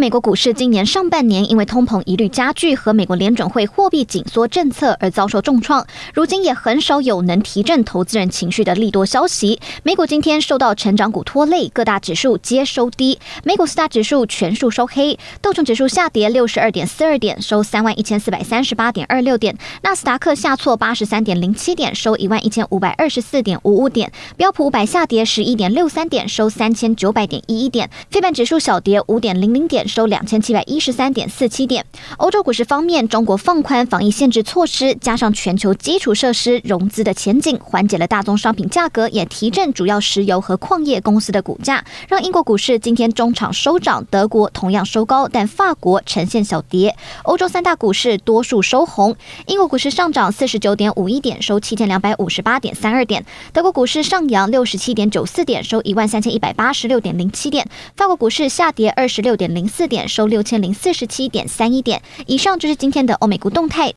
美国股市今年上半年因为通膨疑虑加剧和美国联准会货币紧缩政策而遭受重创，如今也很少有能提振投资人情绪的利多消息。美股今天受到成长股拖累，各大指数皆收低。美股四大指数全数收黑，道琼指数下跌六十二点四二点，收三万一千四百三十八点二六点；纳斯达克下挫八十三点零七点，收一万一千五百二十四点五五点；标普五百下跌十一点六三点，收三千九百点一一点；非半指数小跌五点零零点。收两千七百一十三点四七点。欧洲股市方面，中国放宽防疫限制措施，加上全球基础设施融资的前景，缓解了大宗商品价格，也提振主要石油和矿业公司的股价，让英国股市今天中场收涨，德国同样收高，但法国呈现小跌。欧洲三大股市多数收红，英国股市上涨四十九点五一点，收七千两百五十八点三二点；德国股市上扬六十七点九四点，收一万三千一百八十六点零七点；法国股市下跌二十六点零四点，收六千零四十七点三一点。以上就是今天的欧美股动态。